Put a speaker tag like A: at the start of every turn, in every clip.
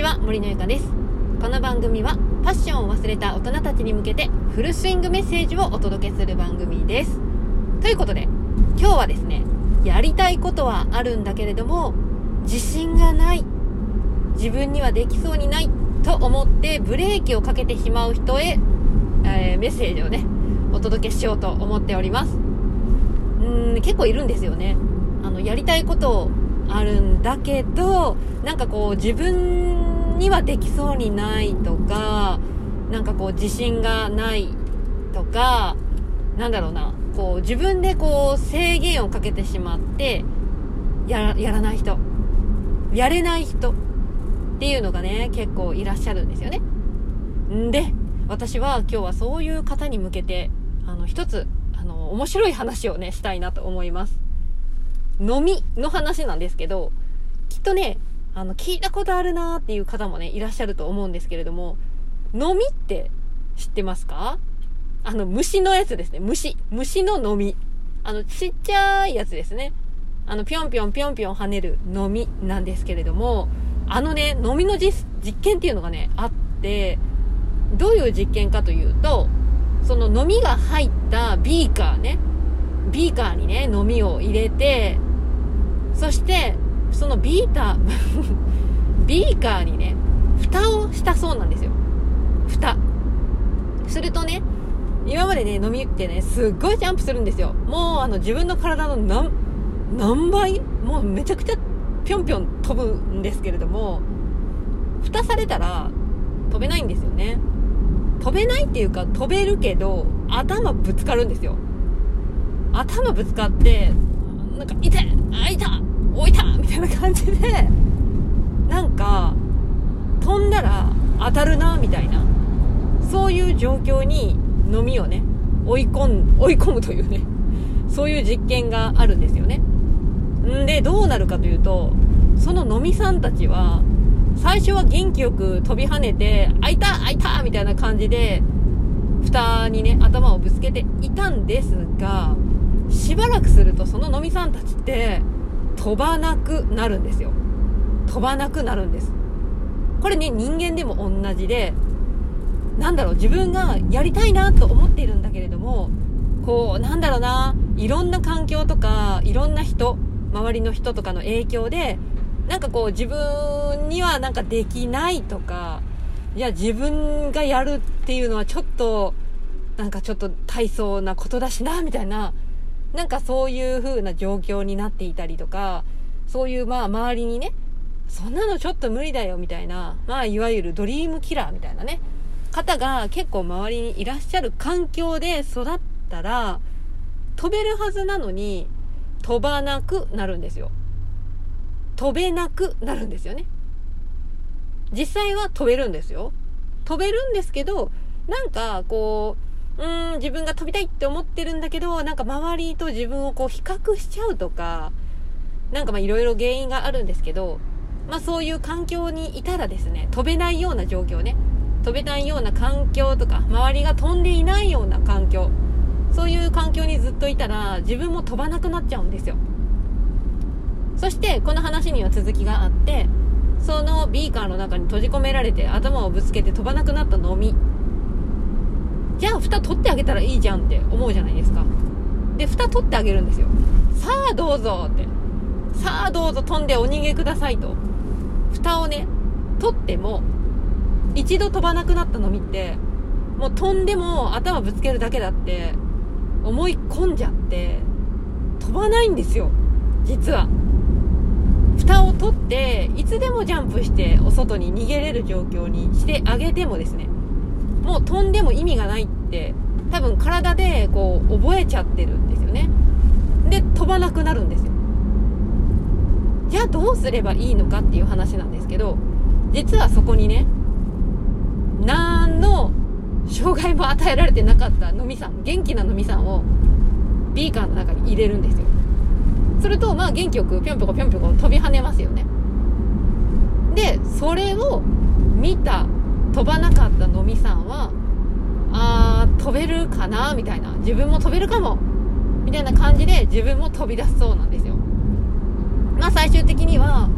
A: ちは森のゆかです。この番組はパッションを忘れた大人たちに向けてフルスイングメッセージをお届けする番組です。ということで今日はですねやりたいことはあるんだけれども自信がない自分にはできそうにないと思ってブレーキをかけてしまう人へ、えー、メッセージをねお届けしようと思っております。うん結構いるんですよね。あのやりたいことあるんだけどなんかこう自分にはできそうにないとかなんかこう自信がないとかなんだろうなこう自分でこう制限をかけてしまってやらない人やれない人っていうのがね結構いらっしゃるんですよね。んで私は今日はそういう方に向けてあの一つあの面白い話をねしたいなと思います。飲みの話なんですけど、きっとね、あの、聞いたことあるなーっていう方もね、いらっしゃると思うんですけれども、飲みって知ってますか？あの、虫のやつですね。虫。虫の飲み。あの、ちっちゃいやつですね。あの、ぴょんぴょんぴょんぴょん跳ねる飲みなんですけれども、あのね、飲みの実験っていうのがね、あって、どういう実験かというと、その飲みが入ったビーカーね、ビーカーにね、飲みを入れて、そしてそのビーター ビーカーにね蓋をしたそうなんですよ。蓋。するとね今までね飲みってねすっごいジャンプするんですよ。もうあの自分の体の何何倍もうめちゃくちゃぴょんぴょん飛ぶんですけれども蓋されたら飛べないんですよね。飛べないっていうか飛べるけど頭ぶつかるんですよ。頭ぶつかってなんか痛、いてあ、い置いた！みたいな感じで、なんか、飛んだら当たるな、みたいな、そういう状況に飲みをね、追い込ん、追い込むというね、そういう実験があるんですよね。んで、どうなるかというと、その飲みさんたちは、最初は元気よく飛び跳ねて、開いた開いた！みたいな感じで、蓋にね、頭をぶつけていたんですが、しばらくするとその飲みさんたちって飛ばなくなるんですよ。飛ばなくなるんです。これね人間でも同じでなんだろう自分がやりたいなと思っているんだけれどもこうなんだろうないろんな環境とかいろんな人周りの人とかの影響でなんかこう自分にはなんかできないとかいや自分がやるっていうのはちょっとなんかちょっと大層なことだしなみたいななんかそういう風な状況になっていたりとか、そういうまあ周りにね、そんなのちょっと無理だよみたいな、まあいわゆるドリームキラーみたいなね、方が結構周りにいらっしゃる環境で育ったら、飛べるはずなのに、飛ばなくなるんですよ。飛べなくなるんですよね。実際は飛べるんですよ。飛べるんですけど、なんかこう、うーん、自分が飛びたいって思ってるんだけど、なんか周りと自分をこう比較しちゃうとか、なんかまあいろいろ原因があるんですけど、まあそういう環境にいたらですね、飛べないような状況ね、飛べないような環境とか、周りが飛んでいないような環境、そういう環境にずっといたら、自分も飛ばなくなっちゃうんですよ。そして、この話には続きがあって、そのビーカーの中に閉じ込められて頭をぶつけて飛ばなくなったのみ。じゃあ蓋取ってあげたらいいじゃんって思うじゃないですか。で、蓋取ってあげるんですよ。さあどうぞって。さあどうぞ飛んでお逃げくださいと。蓋をね、取っても、一度飛ばなくなったの見て、もう飛んでも頭ぶつけるだけだって思い込んじゃって、飛ばないんですよ。実は。蓋を取って、いつでもジャンプしてお外に逃げれる状況にしてあげてもですね、もう飛んでも意味がないって多分体でこう覚えちゃってるんですよね。で飛ばなくなるんですよ。じゃあどうすればいいのかっていう話なんですけど実はそこにね何の障害も与えられてなかったのみさん元気なのみさんをビーカーの中に入れるんですよ。するとまあ元気よくぴょんぴょこぴょんぴょこ飛び跳ねますよね。でそれを見た飛ばなかったのみさんは、あー、飛べるかな？みたいな。自分も飛べるかも。みたいな感じで自分も飛び出すそうなんですよ。まあ最終的には、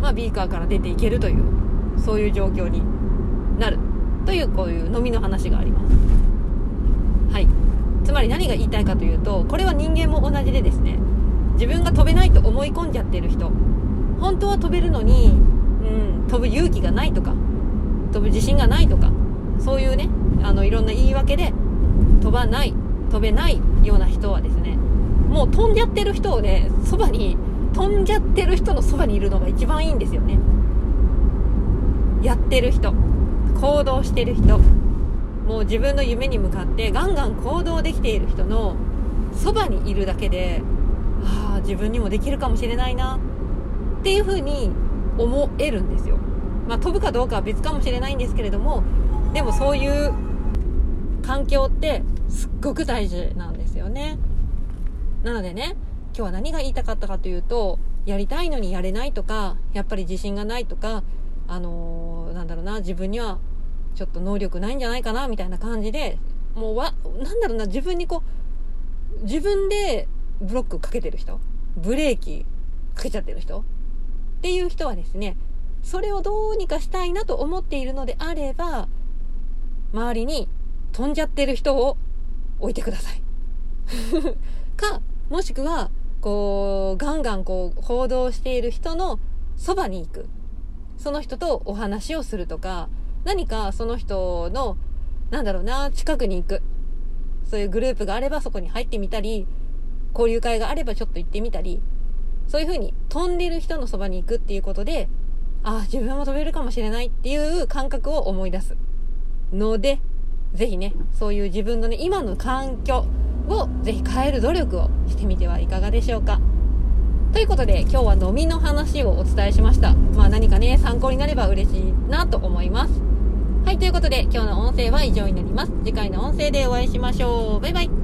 A: まあビーカーから出ていけるというそういう状況になる。というこういう飲みの話があります。はい。つまり何が言いたいかというとこれは人間も同じでですね自分が飛べないと思い込んじゃってる人本当は飛べるのに、うん、飛ぶ勇気がないとか飛ぶ自信がないとかそういうねあのいろんな言い訳で飛ばない飛べないような人はですねもう飛んじゃってる人をねそばに飛んじゃってる人のそばにいるのが一番いいんですよね。やってる人行動してる人もう自分の夢に向かってガンガン行動できている人のそばにいるだけでああ自分にもできるかもしれないなっていう風に思えるんですよ、まあ、飛ぶかどうかは別かもしれないんですけれどもでもそういう環境ってすっごく大事なんですよね。なのでね今日は何が言いたかったかというとやりたいのにやれないとかやっぱり自信がないとかあのー、なんだろうな自分にはちょっと能力ないんじゃないかなみたいな感じでもうわなんだろうな自分にこう自分でブロックかけてる人ブレーキかけちゃってる人っていう人はですねそれをどうにかしたいなと思っているのであれば周りに飛んじゃってる人を置いてください。かもしくはこうガンガンこう行動している人のそばに行く。その人とお話をするとか何かその人のなんだろうな近くに行く。そういうグループがあればそこに入ってみたり交流会があればちょっと行ってみたり。そういうふうに飛んでる人のそばに行くっていうことであ自分も飛べるかもしれないっていう感覚を思い出すのでぜひねそういう自分のね今の環境をぜひ変える努力をしてみてはいかがでしょうか。ということで今日は飲みの話をお伝えしました。まあ何かね参考になれば嬉しいなと思います。はいということで今日の音声は以上になります。次回の音声でお会いしましょう。バイバイ。